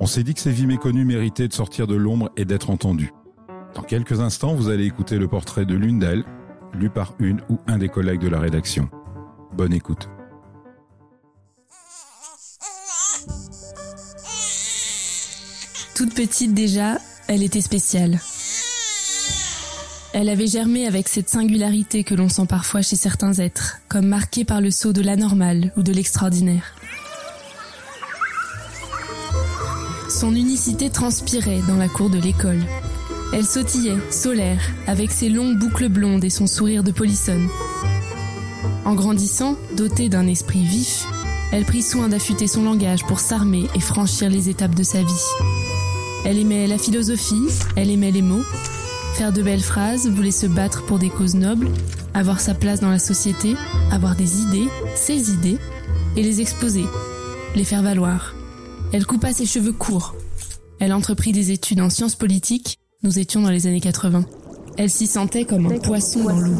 On s'est dit que ces vies méconnues méritaient de sortir de l'ombre et d'être entendues. Dans quelques instants, vous allez écouter le portrait de l'une d'elles, lu par une ou un des collègues de la rédaction. Bonne écoute. Toute petite déjà, elle était spéciale. Elle avait germé avec cette singularité que l'on sent parfois chez certains êtres, comme marquée par le saut de l'anormal ou de l'extraordinaire. Son unicité transpirait dans la cour de l'école. Elle sautillait, solaire, avec ses longues boucles blondes et son sourire de polissonne. En grandissant, dotée d'un esprit vif, elle prit soin d'affûter son langage pour s'armer et franchir les étapes de sa vie. Elle aimait la philosophie, elle aimait les mots, faire de belles phrases, voulait se battre pour des causes nobles, avoir sa place dans la société, avoir des idées, ses idées, et les exposer, les faire valoir. Elle coupa ses cheveux courts. Elle entreprit des études en sciences politiques. Nous étions dans les années 80. Elle s'y sentait comme un poisson dans l'eau.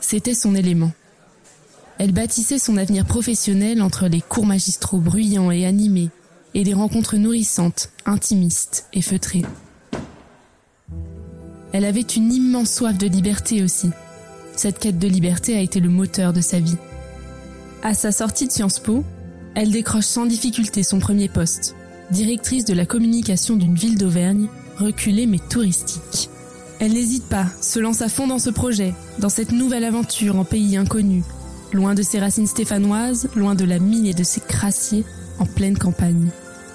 C'était son élément. Elle bâtissait son avenir professionnel entre les cours magistraux bruyants et animés et les rencontres nourrissantes, intimistes et feutrées. Elle avait une immense soif de liberté aussi. Cette quête de liberté a été le moteur de sa vie. À sa sortie de Sciences Po, elle décroche sans difficulté son premier poste, directrice de la communication d'une ville d'Auvergne, reculée mais touristique. Elle n'hésite pas, se lance à fond dans ce projet, dans cette nouvelle aventure en pays inconnu, loin de ses racines stéphanoises, loin de la mine et de ses crassiers, en pleine campagne.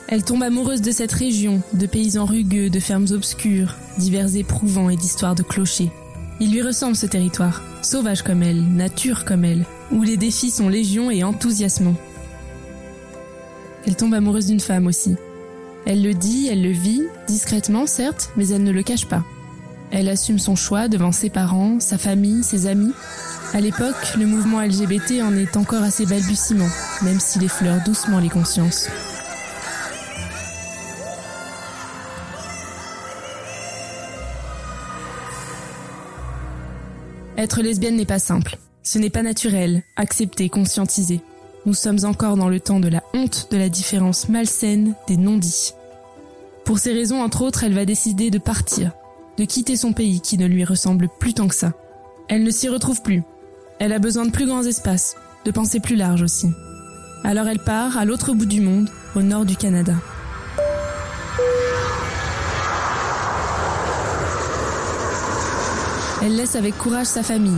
Elle tombe amoureuse de cette région, de paysans rugueux, de fermes obscures, divers éprouvants et d'histoires de clochers. Il lui ressemble ce territoire, sauvage comme elle, nature comme elle, où les défis sont légion et enthousiasmants. Elle tombe amoureuse d'une femme aussi. Elle le dit, elle le vit, discrètement certes, mais elle ne le cache pas. Elle assume son choix devant ses parents, sa famille, ses amis. À l'époque, le mouvement LGBT en est encore à ses balbutiements, même s'il effleure doucement les consciences. Être lesbienne n'est pas simple. Ce n'est pas naturel, accepté, conscientisé. Nous sommes encore dans le temps de la honte, de la différence malsaine, des non-dits. Pour ces raisons, entre autres, elle va décider de partir, de quitter son pays qui ne lui ressemble plus tant que ça. Elle ne s'y retrouve plus. Elle a besoin de plus grands espaces, de pensées plus larges aussi. Alors elle part à l'autre bout du monde, au nord du Canada. Elle laisse avec courage sa famille,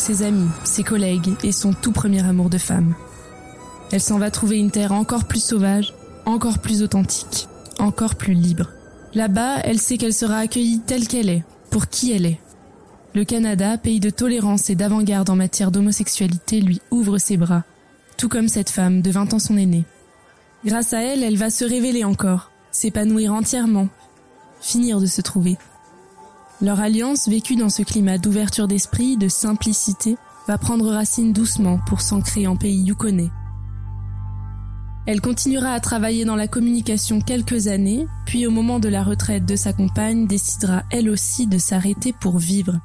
ses amis, ses collègues et son tout premier amour de femme. Elle s'en va trouver une terre encore plus sauvage, encore plus authentique, encore plus libre. Là-bas, elle sait qu'elle sera accueillie telle qu'elle est, pour qui elle est. Le Canada, pays de tolérance et d'avant-garde en matière d'homosexualité, lui ouvre ses bras, tout comme cette femme de 20 ans son aînée. Grâce à elle, elle va se révéler encore, s'épanouir entièrement, finir de se trouver. Leur alliance, vécue dans ce climat d'ouverture d'esprit, de simplicité, va prendre racine doucement pour s'ancrer en pays yukonnais. Elle continuera à travailler dans la communication quelques années, puis au moment de la retraite de sa compagne, décidera elle aussi de s'arrêter pour vivre,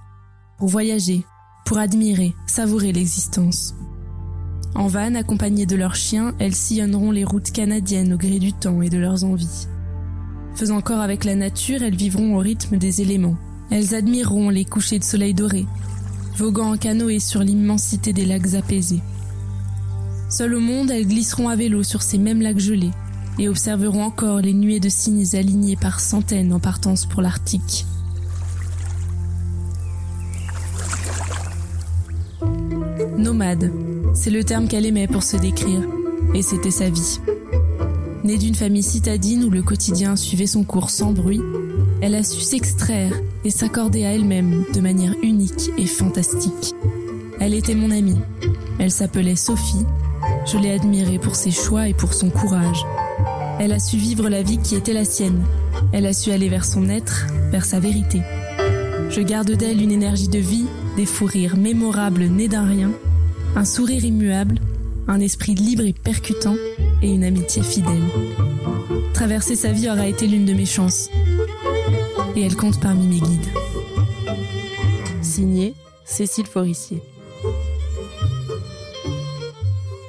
pour voyager, pour admirer, savourer l'existence. En van, accompagnées de leurs chiens, elles sillonneront les routes canadiennes au gré du temps et de leurs envies. Faisant corps avec la nature, elles vivront au rythme des éléments, elles admireront les couchers de soleil doré, voguant en canoë sur l'immensité des lacs apaisés. Seules au monde, elles glisseront à vélo sur ces mêmes lacs gelés et observeront encore les nuées de cygnes alignés par centaines en partance pour l'Arctique. Nomade, c'est le terme qu'elle aimait pour se décrire, et c'était sa vie. Née d'une famille citadine où le quotidien suivait son cours sans bruit, elle a su s'extraire et s'accorder à elle-même de manière unique et fantastique. Elle était mon amie. Elle s'appelait Sophie. Je l'ai admirée pour ses choix et pour son courage. Elle a su vivre la vie qui était la sienne. Elle a su aller vers son être, vers sa vérité. Je garde d'elle une énergie de vie, des fous rires mémorables nés d'un rien, un sourire immuable, un esprit libre et percutant, et une amitié fidèle. Traverser sa vie aura été l'une de mes chances. Et elle compte parmi mes guides. Signé Cécile Forissier.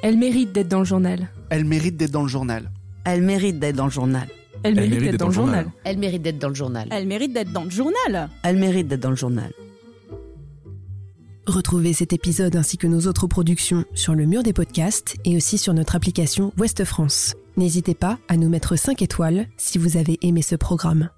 Elle mérite d'être dans le journal. Elle mérite d'être dans le journal. Elle mérite d'être dans le journal. Elle, mérite, d'être dans le journal. Elle mérite d'être dans le journal. Elle mérite d'être dans le journal. Elle mérite d'être dans le journal. Retrouvez cet épisode ainsi que nos autres productions sur le mur des podcasts et aussi sur notre application Ouest France. N'hésitez pas à nous mettre 5 étoiles si vous avez aimé ce programme.